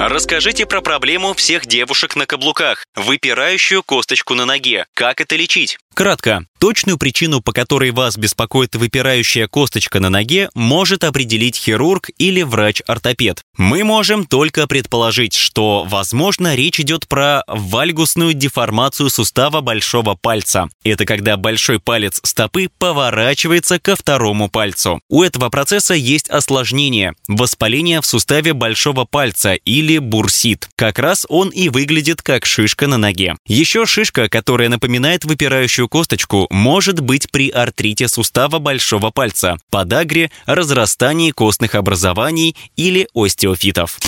Расскажите про проблему всех девушек на каблуках – выпирающую косточку на ноге. Как это лечить? Кратко. Точную причину, по которой вас беспокоит выпирающая косточка на ноге, может определить хирург или врач-ортопед. Мы можем только предположить, что, возможно, речь идет про вальгусную деформацию сустава большого пальца. Это когда большой палец стопы поворачивается ко второму пальцу. У этого процесса есть осложнение – воспаление в суставе большого пальца или бурсит. Как раз он и выглядит как шишка на ноге. Еще шишка, которая напоминает выпирающую косточку, может быть при артрите сустава большого пальца, подагре, разрастании костных образований или остеофитов.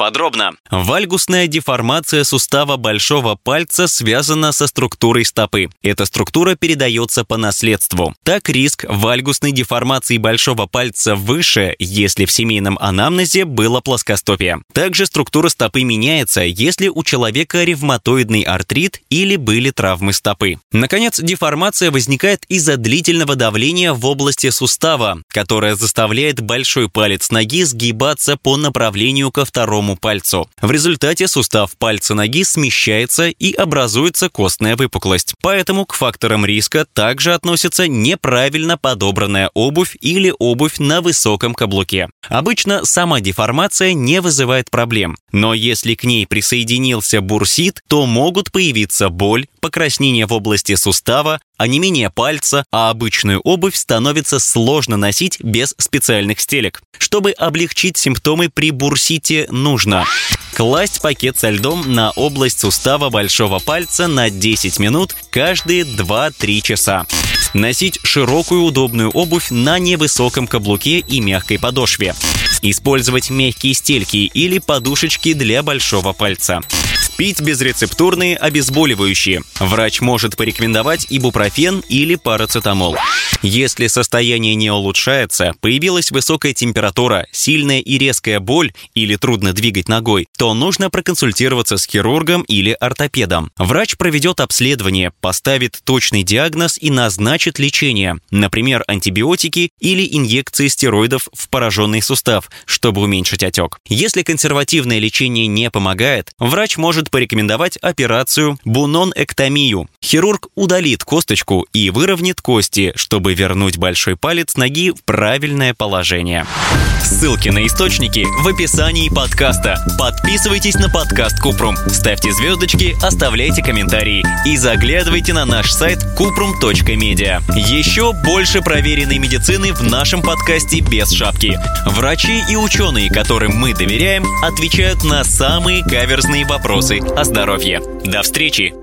Подробно. Вальгусная деформация сустава большого пальца связана со структурой стопы. Эта структура передается по наследству. Так риск вальгусной деформации большого пальца выше, если в семейном анамнезе было плоскостопие. Также структура стопы меняется, если у человека ревматоидный артрит или были травмы стопы. Наконец, деформация возникает из-за длительного давления в области сустава, которое заставляет большой палец ноги сгибаться по направлению ко второму большому пальцу. В результате сустав пальца ноги смещается и образуется костная выпуклость. Поэтому к факторам риска также относится неправильно подобранная обувь или обувь на высоком каблуке. Обычно сама деформация не вызывает проблем, но если к ней присоединился бурсит, то могут появиться боль, покраснение в области сустава, онемение пальца, а обычную обувь становится сложно носить без специальных стелек. Чтобы облегчить симптомы при бурсите, нужно класть пакет со льдом на область сустава большого пальца на 10 минут каждые 2-3 часа. Носить широкую удобную обувь на невысоком каблуке и мягкой подошве. Использовать мягкие стельки или подушечки для большого пальца. Пить безрецептурные обезболивающие. Врач может порекомендовать ибупрофен или парацетамол. Если состояние не улучшается, появилась высокая температура, сильная и резкая боль или трудно двигать ногой, то нужно проконсультироваться с хирургом или ортопедом. Врач проведет обследование, поставит точный диагноз и назначит лечение, например, антибиотики или инъекции стероидов в пораженный сустав, чтобы уменьшить отек. Если консервативное лечение не помогает, врач может порекомендовать операцию бунон-эктомию. Хирург удалит косточку и выровнит кости, чтобы вернуть большой палец ноги в правильное положение. Ссылки на источники в описании подкаста. Подписывайтесь на подкаст Купрум, ставьте звездочки, оставляйте комментарии и заглядывайте на наш сайт kuprum.media. Еще больше проверенной медицины в нашем подкасте без шапки. Врачи и ученые, которым мы доверяем, отвечают на самые каверзные вопросы о здоровье. До встречи!